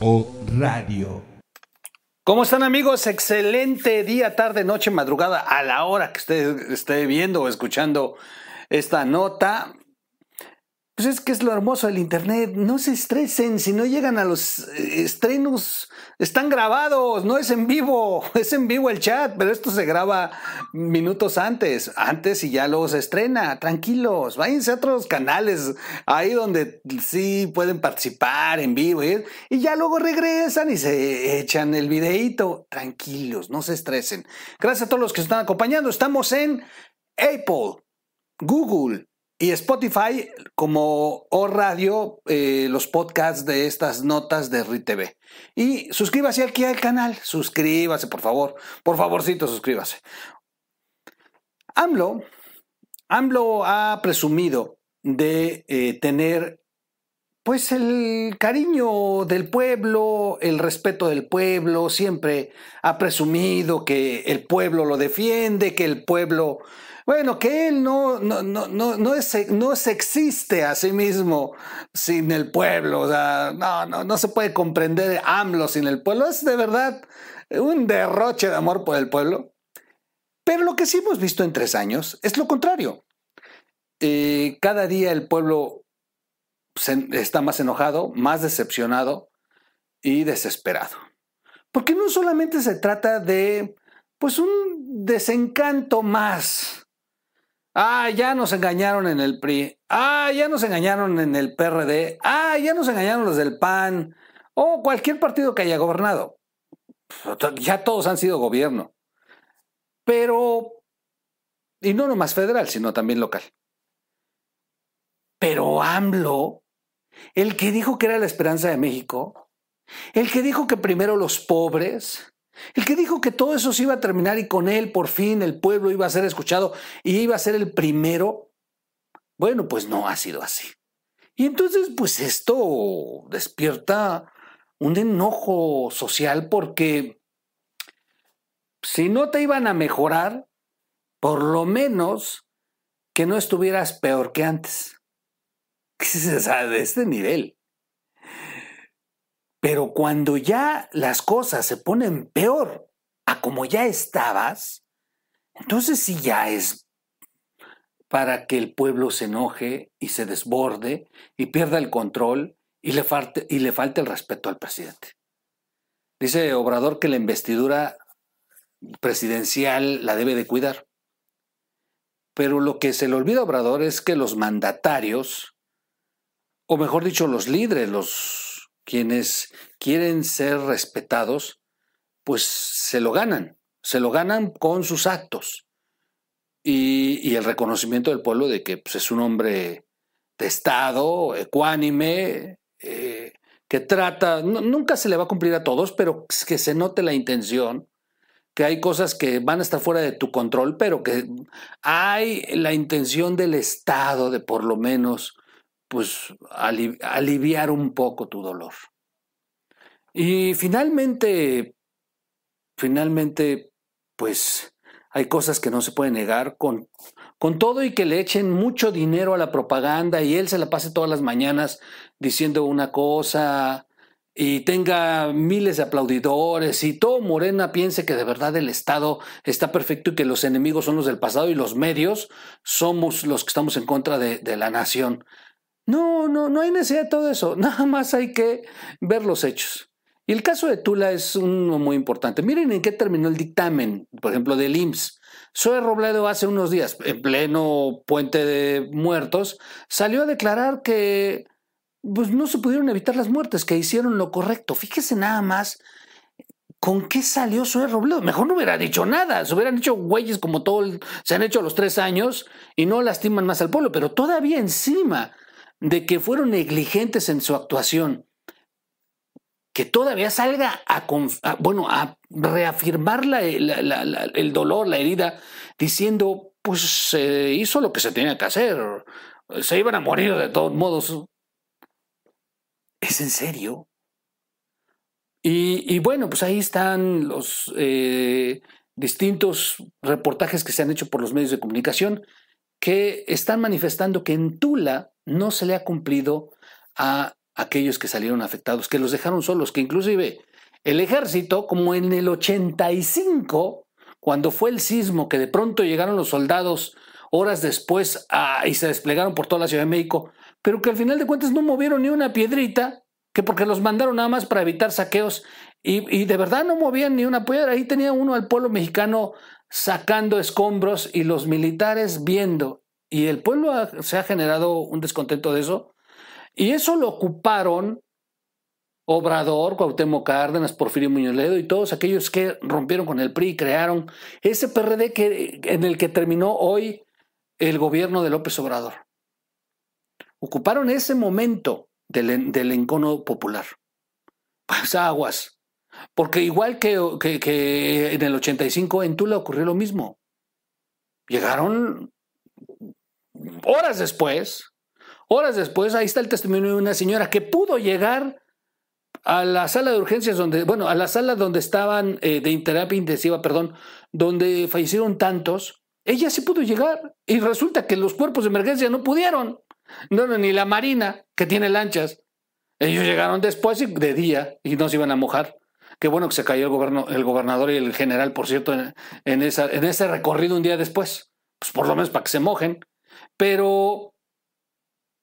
Radio. ¿Cómo están amigos? Excelente día, tarde, noche, madrugada, a la hora que usted esté viendo o escuchando esta nota. Pues es que es lo hermoso del Internet. No se estresen si no llegan a los eh, estrenos. Están grabados, no es en vivo. Es en vivo el chat, pero esto se graba minutos antes. Antes y ya luego se estrena. Tranquilos, váyanse a otros canales ahí donde sí pueden participar en vivo. Y ya luego regresan y se echan el videíto. Tranquilos, no se estresen. Gracias a todos los que están acompañando. Estamos en Apple, Google, y Spotify como O Radio, eh, los podcasts de estas notas de RITV. Y suscríbase aquí al canal, suscríbase, por favor, por favorcito, suscríbase. AMLO, AMLO ha presumido de eh, tener pues el cariño del pueblo, el respeto del pueblo, siempre ha presumido que el pueblo lo defiende, que el pueblo bueno, que él no, no, no, no, no, es, no se existe a sí mismo sin el pueblo. O sea, no, no, no se puede comprender AMLO sin el pueblo. Es de verdad un derroche de amor por el pueblo. Pero lo que sí hemos visto en tres años es lo contrario. Eh, cada día el pueblo está más enojado, más decepcionado y desesperado. Porque no solamente se trata de, pues, un desencanto más Ah, ya nos engañaron en el PRI. Ah, ya nos engañaron en el PRD. Ah, ya nos engañaron los del PAN. O cualquier partido que haya gobernado. Ya todos han sido gobierno. Pero, y no nomás federal, sino también local. Pero AMLO, el que dijo que era la esperanza de México, el que dijo que primero los pobres, el que dijo que todo eso se iba a terminar y con él por fin el pueblo iba a ser escuchado y iba a ser el primero, bueno, pues no ha sido así. Y entonces, pues esto despierta un enojo social porque si no te iban a mejorar, por lo menos que no estuvieras peor que antes. O sea, de este nivel. Pero cuando ya las cosas se ponen peor a como ya estabas, entonces sí ya es para que el pueblo se enoje y se desborde y pierda el control y le falte, y le falte el respeto al presidente. Dice Obrador que la investidura presidencial la debe de cuidar. Pero lo que se le olvida Obrador es que los mandatarios, o mejor dicho, los líderes, los quienes quieren ser respetados, pues se lo ganan, se lo ganan con sus actos. Y, el reconocimiento del pueblo de que pues, es un hombre de Estado, ecuánime, eh, que trata, nunca se le va a cumplir a todos, pero que se note la intención, que hay cosas que van a estar fuera de tu control, pero que hay la intención del Estado de por lo menos pues aliviar un poco tu dolor. Y finalmente, finalmente, pues hay cosas que no se pueden negar con, con todo y que le echen mucho dinero a la propaganda y él se la pase todas las mañanas diciendo una cosa y tenga miles de aplaudidores y todo Morena piense que de verdad el Estado está perfecto y que los enemigos son los del pasado y los medios somos los que estamos en contra de, de la nación. No, no, no hay necesidad de todo eso. Nada más hay que ver los hechos. Y el caso de Tula es uno muy importante. Miren en qué terminó el dictamen, por ejemplo, del IMSS. Zoe Robledo hace unos días, en pleno puente de muertos, salió a declarar que pues, no se pudieron evitar las muertes, que hicieron lo correcto. Fíjese nada más ¿Con qué salió Zoe Robledo? Mejor no hubiera dicho nada. Se hubieran hecho güeyes como todo se han hecho los tres años y no lastiman más al pueblo. Pero todavía encima de que fueron negligentes en su actuación, que todavía salga a, bueno, a reafirmar el dolor, la herida, diciendo, pues se hizo lo que se tenía que hacer, se iban a morir de todos modos. ¿Es en serio? Y, bueno, pues ahí están los eh, distintos reportajes que se han hecho por los medios de comunicación que están manifestando que en Tula no se le ha cumplido a aquellos que salieron afectados, que los dejaron solos, que inclusive el ejército, como en el 85, cuando fue el sismo, que de pronto llegaron los soldados horas después y se desplegaron por toda la Ciudad de México, pero que al final de cuentas no movieron ni una piedrita, que porque los mandaron nada más para evitar saqueos y, de verdad no movían ni una piedra. Ahí tenía uno al pueblo mexicano sacando escombros y los militares viendo. Y el pueblo se ha generado un descontento de eso. Y eso lo ocuparon Obrador, Cuauhtémoc Cárdenas, Porfirio Muñoz Ledo y todos aquellos que rompieron con el PRI y crearon ese PRD que, en el que terminó hoy el gobierno de López Obrador. Ocuparon ese momento del, del encono popular. Pues aguas. Porque igual que, que, en el 85 en Tula ocurrió lo mismo. Llegaron horas después, horas después, ahí está el testimonio de una señora que pudo llegar a la sala de urgencias donde, bueno, a la sala donde estaban eh, de terapia intensiva, perdón, donde fallecieron tantos, ella sí pudo llegar y resulta que los cuerpos de emergencia no pudieron. No, no, ni la Marina, que tiene lanchas. Ellos llegaron después de día y no se iban a mojar. Qué bueno que se cayó el, el gobernador y el general, por cierto, en, esa, en ese recorrido un día después. Pues por lo menos para que se mojen. Pero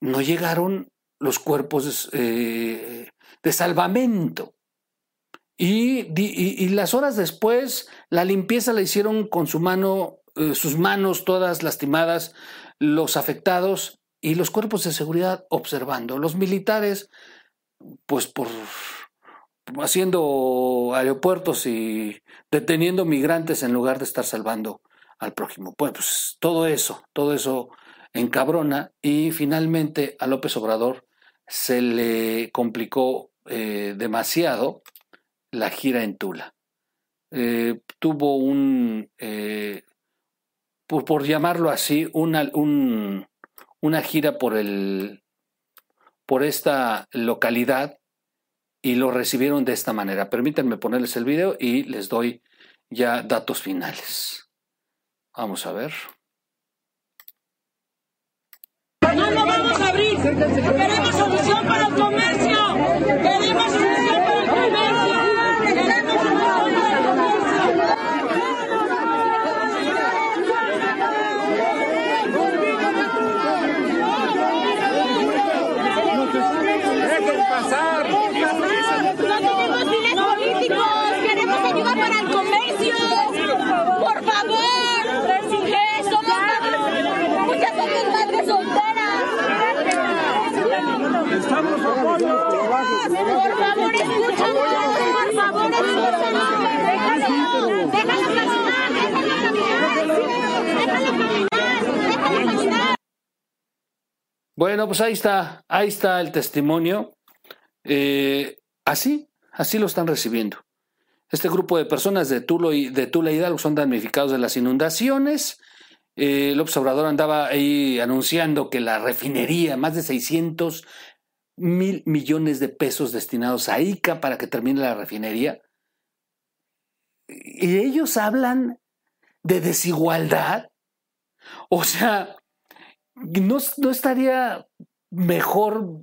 no llegaron los cuerpos eh, de salvamento. Y, las horas después, la limpieza la hicieron con su mano, eh, sus manos todas lastimadas, los afectados y los cuerpos de seguridad observando. Los militares, pues por haciendo aeropuertos y deteniendo migrantes en lugar de estar salvando al prójimo. Pues todo eso, todo eso encabrona y finalmente a López Obrador se le complicó eh, demasiado la gira en Tula. Eh, tuvo un, eh, por, llamarlo así, una, una gira por, el, por esta localidad y lo recibieron de esta manera. Permítanme ponerles el video y les doy ya datos finales. Vamos a ver. No lo vamos a abrir. Queremos solución para el comercio. Queremos solución para el comercio. Dejen pasar. No tenemos fines políticos. Queremos ayuda para el comercio. Por favor. Eh, somos muchas somos madres solteras. Estamos apoyo. Por favor, escúchanos. Por favor, escúchanos. Déjalo, déjalo caminar, déjalo caminar. Déjalo caminar, déjalo caminar. Bueno, pues ahí está, ahí está el testimonio. Eh, así, así lo están recibiendo. Este grupo de personas de Tula y, de Tula Hidalgo son damnificados de las inundaciones. Eh, el observador andaba ahí anunciando que la refinería, más de 600 mil millones de pesos destinados a ICA para que termine la refinería. Y ellos hablan de desigualdad. O sea, ¿no, no estaría mejor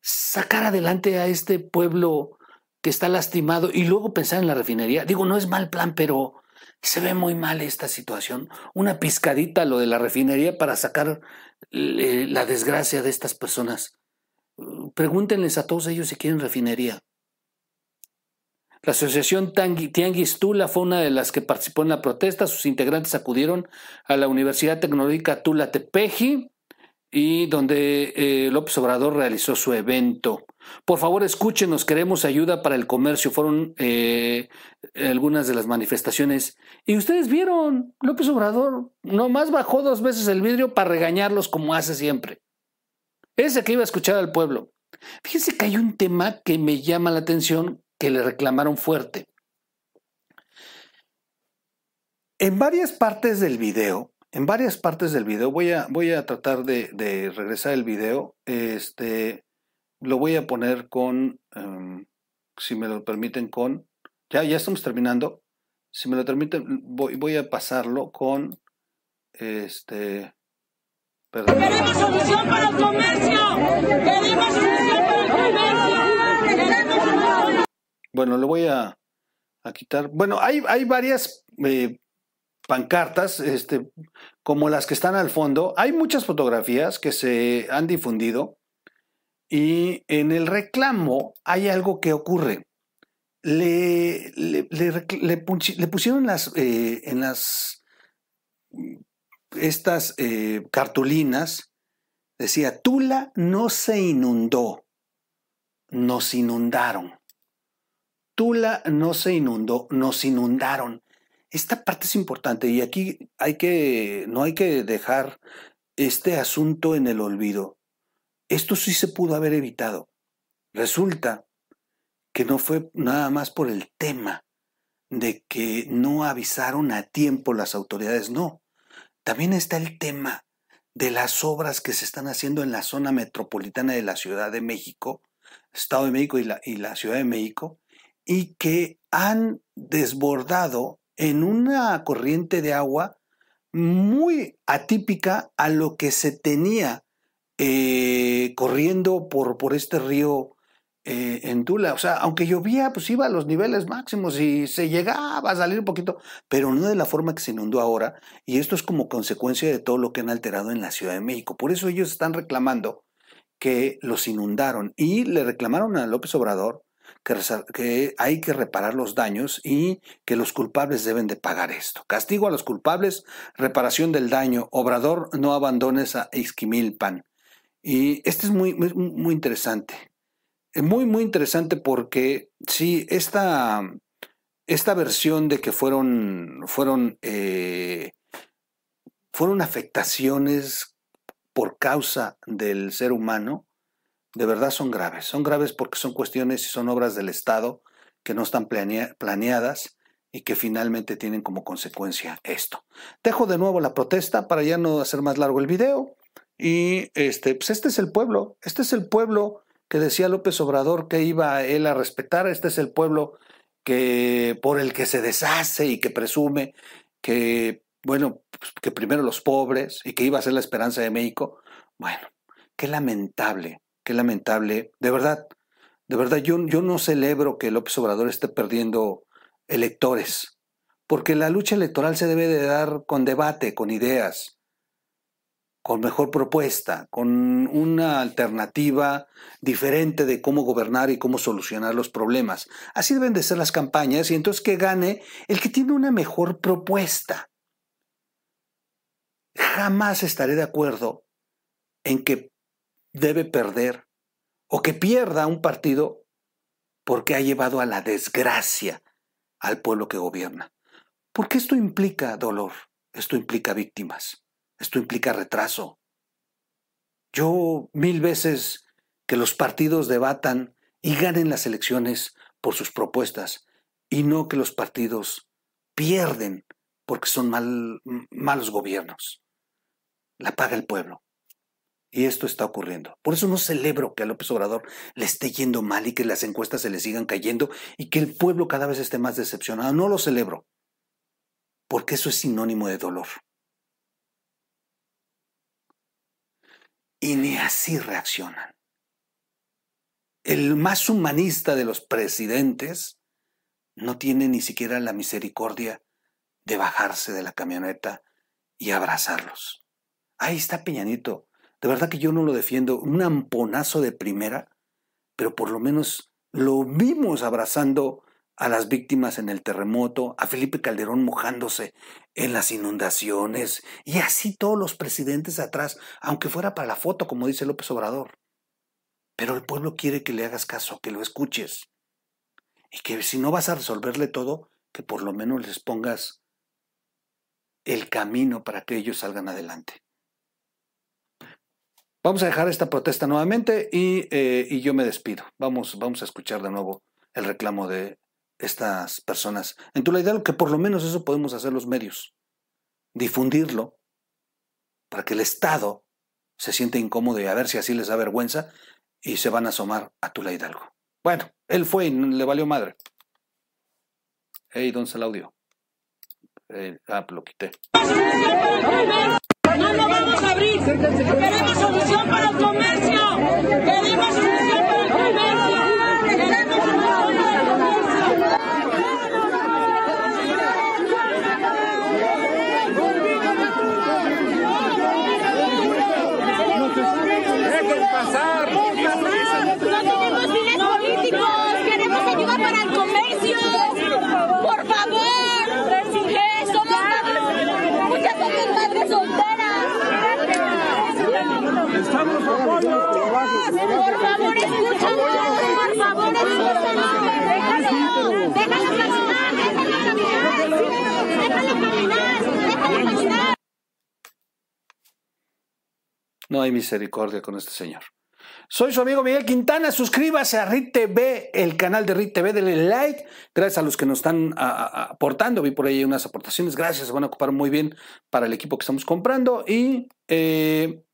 sacar adelante a este pueblo que está lastimado y luego pensar en la refinería? Digo, no es mal plan, pero se ve muy mal esta situación. Una piscadita lo de la refinería para sacar eh, la desgracia de estas personas. Pregúntenles a todos ellos si quieren refinería. La asociación Tianguis Tula fue una de las que participó en la protesta. Sus integrantes acudieron a la Universidad Tecnológica Tula Tepeji y donde eh, López Obrador realizó su evento. Por favor, escúchenos, queremos ayuda para el comercio. Fueron eh, algunas de las manifestaciones. Y ustedes vieron, López Obrador nomás bajó dos veces el vidrio para regañarlos como hace siempre. Ese que iba a escuchar al pueblo. Fíjense que hay un tema que me llama la atención que le reclamaron fuerte. En varias partes del video, en varias partes del video, voy a, voy a tratar de, regresar el video. Este, lo voy a poner con, um, si me lo permiten, con, ya, ya estamos terminando. Si me lo permiten, voy, voy a pasarlo con, este, perdón. Solución para el comercio. Queremos solución para el comercio. Queremos solución. Bueno, le voy a, a quitar. Bueno, hay, hay varias eh, pancartas, este, como las que están al fondo. Hay muchas fotografías que se han difundido y en el reclamo hay algo que ocurre. Le, le, pusieron las, eh, en las estas eh, cartulinas, decía, Tula no se inundó, nos inundaron. Tula no se inundó, nos inundaron. Esta parte es importante y aquí hay que, no hay que dejar este asunto en el olvido. Esto sí se pudo haber evitado. Resulta que no fue nada más por el tema de que no avisaron a tiempo las autoridades, no. También está el tema de las obras que se están haciendo en la zona metropolitana de la Ciudad de México, Estado de México y la, y la Ciudad de México, y que han desbordado en una corriente de agua muy atípica a lo que se tenía eh, corriendo por, por este río eh, en Tula. O sea, aunque llovía, pues iba a los niveles máximos y se llegaba a salir un poquito, pero no de la forma que se inundó ahora. Y esto es como consecuencia de todo lo que han alterado en la Ciudad de México. Por eso ellos están reclamando que los inundaron y le reclamaron a López Obrador que, hay que reparar los daños y que los culpables deben de pagar esto. Castigo a los culpables, reparación del daño. Obrador, no abandones a Ixquimilpan. Y este es muy, muy, muy interesante. Muy, muy interesante porque sí, esta, esta versión de que fueron, fueron, eh, fueron afectaciones por causa del ser humano, de verdad son graves. Son graves porque son cuestiones y son obras del Estado que no están planeadas y que finalmente tienen como consecuencia esto. Dejo de nuevo la protesta para ya no hacer más largo el video. Y este, pues este es el pueblo, este es el pueblo que decía López Obrador que iba él a respetar, este es el pueblo que por el que se deshace y que presume que, bueno, pues, que primero los pobres y que iba a ser la esperanza de México. Bueno, qué lamentable Qué lamentable. De verdad, de verdad, yo, yo no celebro que López Obrador esté perdiendo electores, porque la lucha electoral se debe de dar con debate, con ideas, con mejor propuesta, con una alternativa diferente de cómo gobernar y cómo solucionar los problemas. Así deben de ser las campañas y entonces que gane el que tiene una mejor propuesta. Jamás estaré de acuerdo en que debe perder o que pierda un partido porque ha llevado a la desgracia al pueblo que gobierna. Porque esto implica dolor, esto implica víctimas, esto implica retraso. Yo mil veces que los partidos debatan y ganen las elecciones por sus propuestas y no que los partidos pierden porque son mal, malos gobiernos. La paga el pueblo. Y esto está ocurriendo. Por eso no celebro que a López Obrador le esté yendo mal y que las encuestas se le sigan cayendo y que el pueblo cada vez esté más decepcionado. No lo celebro. Porque eso es sinónimo de dolor. Y ni así reaccionan. El más humanista de los presidentes no tiene ni siquiera la misericordia de bajarse de la camioneta y abrazarlos. Ahí está Peñanito de verdad que yo no lo defiendo, un amponazo de primera, pero por lo menos lo vimos abrazando a las víctimas en el terremoto, a Felipe Calderón mojándose en las inundaciones, y así todos los presidentes atrás, aunque fuera para la foto, como dice López Obrador. Pero el pueblo quiere que le hagas caso, que lo escuches, y que si no vas a resolverle todo, que por lo menos les pongas el camino para que ellos salgan adelante. Vamos a dejar esta protesta nuevamente eh, y, yo me despido. Vamos, vamos a escuchar de nuevo el reclamo de estas personas. En tu idea, que por lo menos eso podemos hacer los medios. Difundirlo para que el Estado se siente incómodo y a ver si así les da vergüenza y se van a asomar a Tula Hidalgo. Bueno, él fue y le valió madre. Hey, ¿dónde está el audio? Eh, ah, lo quité. No lo vamos a abrir. Queremos solución para el comercio. Queremos solución No hay misericordia con este señor. Soy su amigo Miguel Quintana. Suscríbase a RIT TV, el canal de RIT TV. Denle like. Gracias a los que nos están aportando. Vi por ahí unas aportaciones. Gracias. Se van a ocupar muy bien para el equipo que estamos comprando. Y, eh,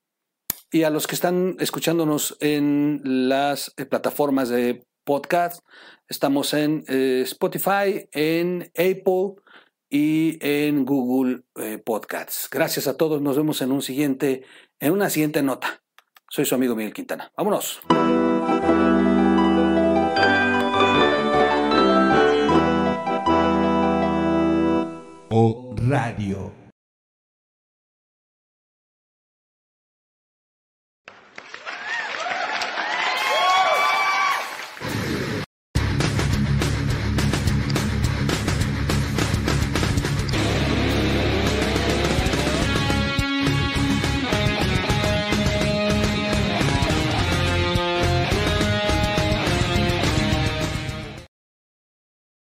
y a los que están escuchándonos en las eh, plataformas de podcast. Estamos en eh, Spotify, en Apple y en Google Podcasts. Gracias a todos. Nos vemos en un siguiente, en una siguiente nota. Soy su amigo Miguel Quintana. Vámonos.